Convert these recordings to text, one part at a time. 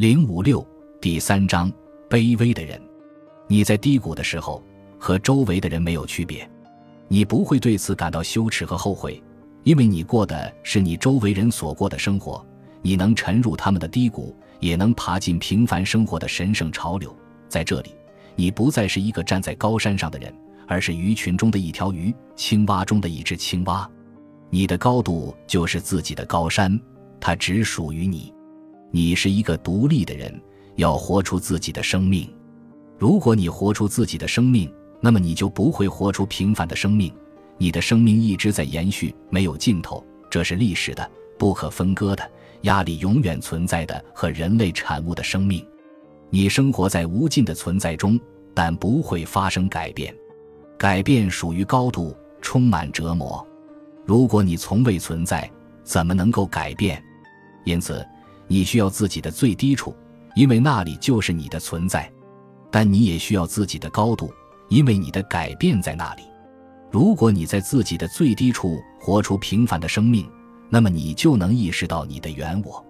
零五六第三章：卑微的人。你在低谷的时候，和周围的人没有区别。你不会对此感到羞耻和后悔，因为你过的是你周围人所过的生活。你能沉入他们的低谷，也能爬进平凡生活的神圣潮流。在这里，你不再是一个站在高山上的人，而是鱼群中的一条鱼，青蛙中的一只青蛙。你的高度就是自己的高山，它只属于你。你是一个独立的人，要活出自己的生命。如果你活出自己的生命，那么你就不会活出平凡的生命。你的生命一直在延续，没有尽头。这是历史的、不可分割的、压力永远存在的和人类产物的生命。你生活在无尽的存在中，但不会发生改变。改变属于高度，充满折磨。如果你从未存在，怎么能够改变？因此。你需要自己的最低处，因为那里就是你的存在；但你也需要自己的高度，因为你的改变在那里。如果你在自己的最低处活出平凡的生命，那么你就能意识到你的原我；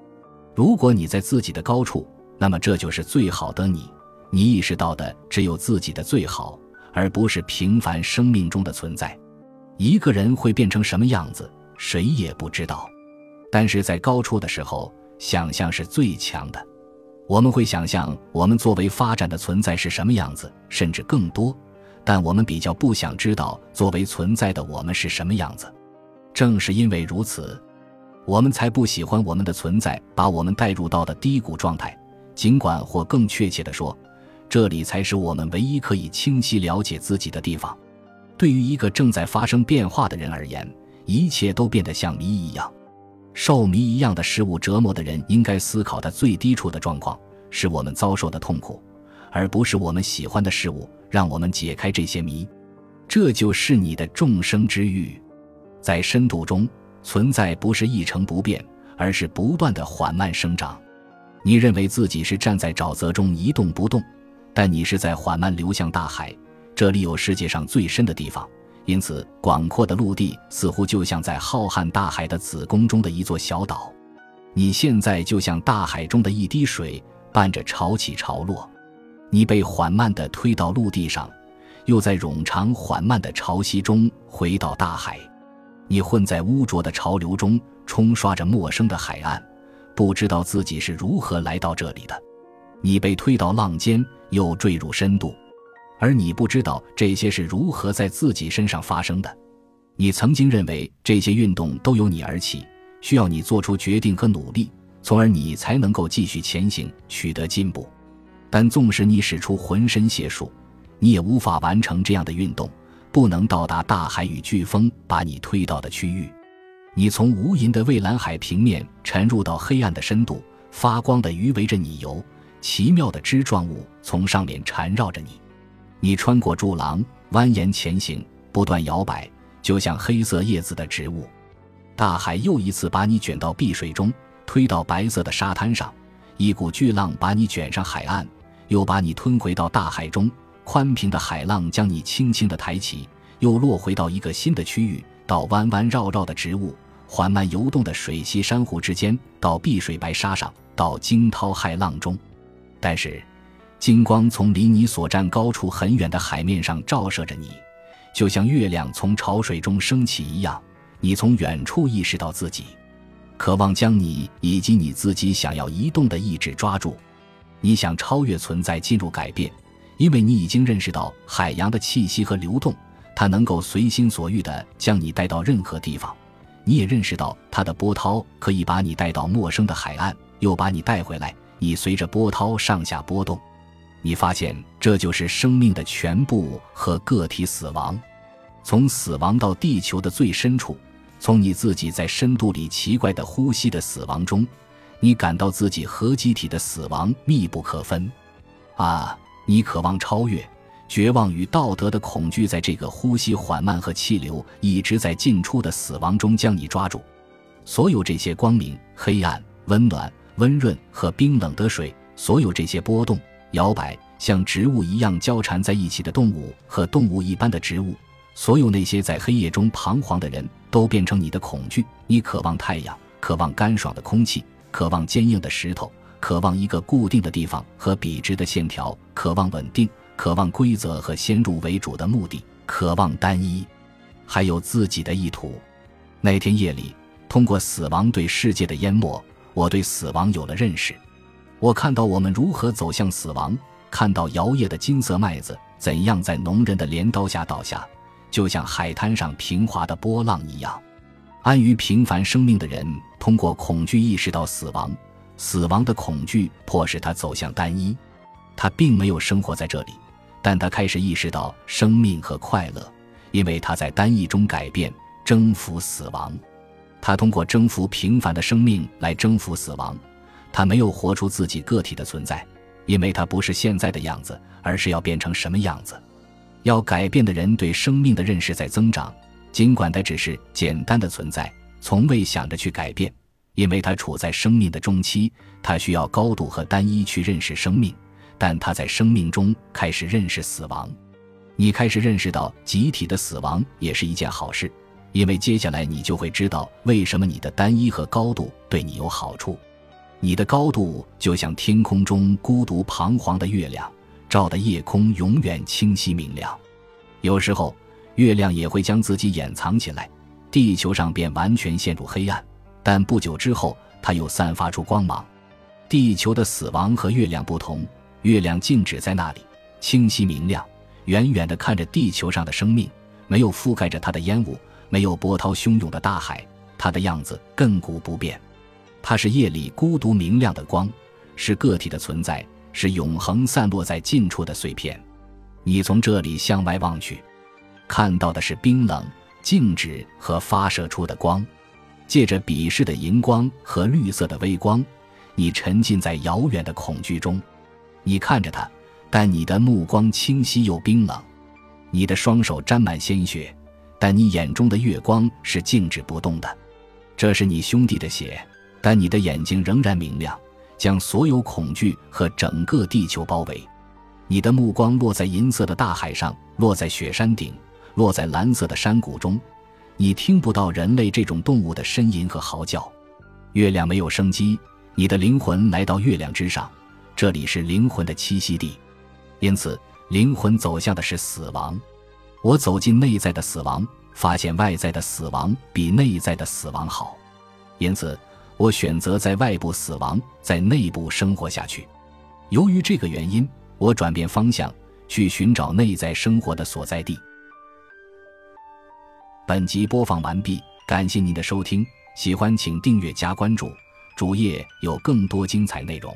如果你在自己的高处，那么这就是最好的你。你意识到的只有自己的最好，而不是平凡生命中的存在。一个人会变成什么样子，谁也不知道。但是在高处的时候。想象是最强的，我们会想象我们作为发展的存在是什么样子，甚至更多。但我们比较不想知道作为存在的我们是什么样子。正是因为如此，我们才不喜欢我们的存在把我们带入到的低谷状态。尽管，或更确切地说，这里才是我们唯一可以清晰了解自己的地方。对于一个正在发生变化的人而言，一切都变得像谜一样。受谜一样的事物折磨的人，应该思考他最低处的状况，是我们遭受的痛苦，而不是我们喜欢的事物让我们解开这些谜。这就是你的众生之欲。在深度中，存在不是一成不变，而是不断的缓慢生长。你认为自己是站在沼泽中一动不动，但你是在缓慢流向大海。这里有世界上最深的地方。因此，广阔的陆地似乎就像在浩瀚大海的子宫中的一座小岛。你现在就像大海中的一滴水，伴着潮起潮落。你被缓慢地推到陆地上，又在冗长缓慢的潮汐中回到大海。你混在污浊的潮流中，冲刷着陌生的海岸，不知道自己是如何来到这里的。你被推到浪尖，又坠入深度。而你不知道这些是如何在自己身上发生的。你曾经认为这些运动都由你而起，需要你做出决定和努力，从而你才能够继续前行，取得进步。但纵使你使出浑身解数，你也无法完成这样的运动，不能到达大海与飓风把你推到的区域。你从无垠的蔚蓝海平面沉入到黑暗的深度，发光的鱼围着你游，奇妙的枝状物从上面缠绕着你。你穿过柱廊，蜿蜒前行，不断摇摆，就像黑色叶子的植物。大海又一次把你卷到碧水中，推到白色的沙滩上。一股巨浪把你卷上海岸，又把你吞回到大海中。宽平的海浪将你轻轻地抬起，又落回到一个新的区域，到弯弯绕绕的植物、缓慢游动的水栖珊瑚之间，到碧水白沙上，到惊涛骇浪中。但是。金光从离你所站高处很远的海面上照射着你，就像月亮从潮水中升起一样。你从远处意识到自己，渴望将你以及你自己想要移动的意志抓住。你想超越存在，进入改变，因为你已经认识到海洋的气息和流动，它能够随心所欲地将你带到任何地方。你也认识到它的波涛可以把你带到陌生的海岸，又把你带回来。你随着波涛上下波动。你发现这就是生命的全部和个体死亡，从死亡到地球的最深处，从你自己在深度里奇怪的呼吸的死亡中，你感到自己和机体的死亡密不可分。啊，你渴望超越，绝望与道德的恐惧，在这个呼吸缓慢和气流一直在进出的死亡中将你抓住。所有这些光明、黑暗、温暖、温润和冰冷的水，所有这些波动。摇摆像植物一样交缠在一起的动物和动物一般的植物，所有那些在黑夜中彷徨的人都变成你的恐惧。你渴望太阳，渴望干爽的空气，渴望坚硬的石头，渴望一个固定的地方和笔直的线条，渴望稳定，渴望规则和先入为主的目的，渴望单一，还有自己的意图。那天夜里，通过死亡对世界的淹没，我对死亡有了认识。我看到我们如何走向死亡，看到摇曳的金色麦子怎样在农人的镰刀下倒下，就像海滩上平滑的波浪一样。安于平凡生命的人，通过恐惧意识到死亡，死亡的恐惧迫使他走向单一。他并没有生活在这里，但他开始意识到生命和快乐，因为他在单一中改变、征服死亡。他通过征服平凡的生命来征服死亡。他没有活出自己个体的存在，因为他不是现在的样子，而是要变成什么样子。要改变的人对生命的认识在增长。尽管他只是简单的存在，从未想着去改变，因为他处在生命的中期，他需要高度和单一去认识生命。但他在生命中开始认识死亡，你开始认识到集体的死亡也是一件好事，因为接下来你就会知道为什么你的单一和高度对你有好处。你的高度就像天空中孤独彷徨的月亮，照得夜空永远清晰明亮。有时候。月亮也会将自己掩藏起来，地球上便完全陷入黑暗。但不久之后，它又散发出光芒。地球的死亡和月亮不同，月亮静止在那里，清晰明亮，远远地看着地球上的生命，没有覆盖着它的烟雾，没有波涛汹涌的大海，它的样子亘古不变。它是夜里孤独明亮的光，是个体的存在，是永恒散落在近处的碎片。你从这里向外望去。看到的是冰冷、静止和发射出的光，借着鄙视的荧光和绿色的微光，你沉浸在遥远的恐惧中。你看着它，但你的目光清晰又冰冷；你的双手沾满鲜血，但你眼中的月光是静止不动的。这是你兄弟的血，但你的眼睛仍然明亮，将所有恐惧和整个地球包围。你的目光落在银色的大海上，落在雪山顶。落在蓝色的山谷中，你听不到人类这种动物的呻吟和嚎叫。月亮没有生机，你的灵魂来到月亮之上，这里是灵魂的栖息地。因此，灵魂走向的是死亡。我走进内在的死亡，发现外在的死亡比内在的死亡好。因此，我选择在外部死亡，在内部生活下去。由于这个原因，我转变方向，去寻找内在生活的所在地。本集播放完毕，感谢您的收听，喜欢请订阅加关注，主页有更多精彩内容。